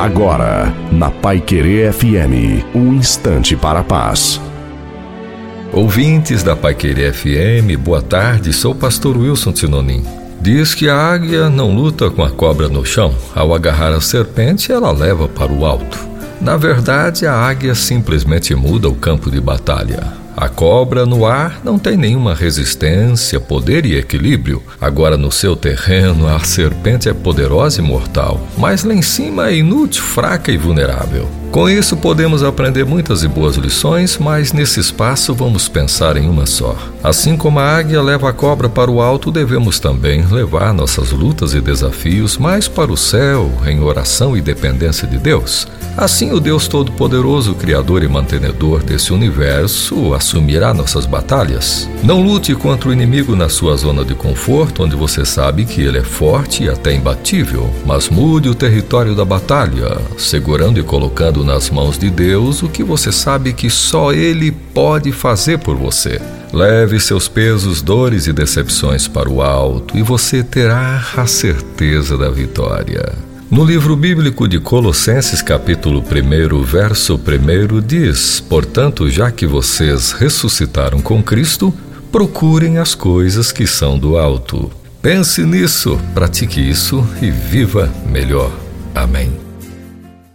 Agora, na Pai Querer FM, um instante para a paz. Ouvintes da Pai Querer FM, boa tarde, sou o pastor Wilson Tinonim. Diz que a águia não luta com a cobra no chão. Ao agarrar a serpente, ela leva para o alto. Na verdade, a águia simplesmente muda o campo de batalha. A cobra no ar não tem nenhuma resistência, poder e equilíbrio. Agora no seu terreno, a serpente é poderosa e mortal, mas lá em cima é inútil, fraca e vulnerável. Com isso, podemos aprender muitas e boas lições, mas nesse espaço vamos pensar em uma só. Assim como a águia leva a cobra para o alto, devemos também levar nossas lutas e desafios mais para o céu, em oração e dependência de Deus. Assim, o Deus Todo-Poderoso, Criador e Mantenedor desse universo, assumirá nossas batalhas. Não lute contra o inimigo na sua zona de conforto, onde você sabe que ele é forte e até imbatível, mas mude o território da batalha, segurando e colocando nas mãos de Deus o que você sabe que só Ele pode fazer por você. Leve seus pesos, dores e decepções para o alto e você terá a certeza da vitória. No livro bíblico de Colossenses, capítulo 1, verso 1, diz: Portanto, já que vocês ressuscitaram com Cristo, procurem as coisas que são do alto. Pense nisso, pratique isso e viva melhor. Amém.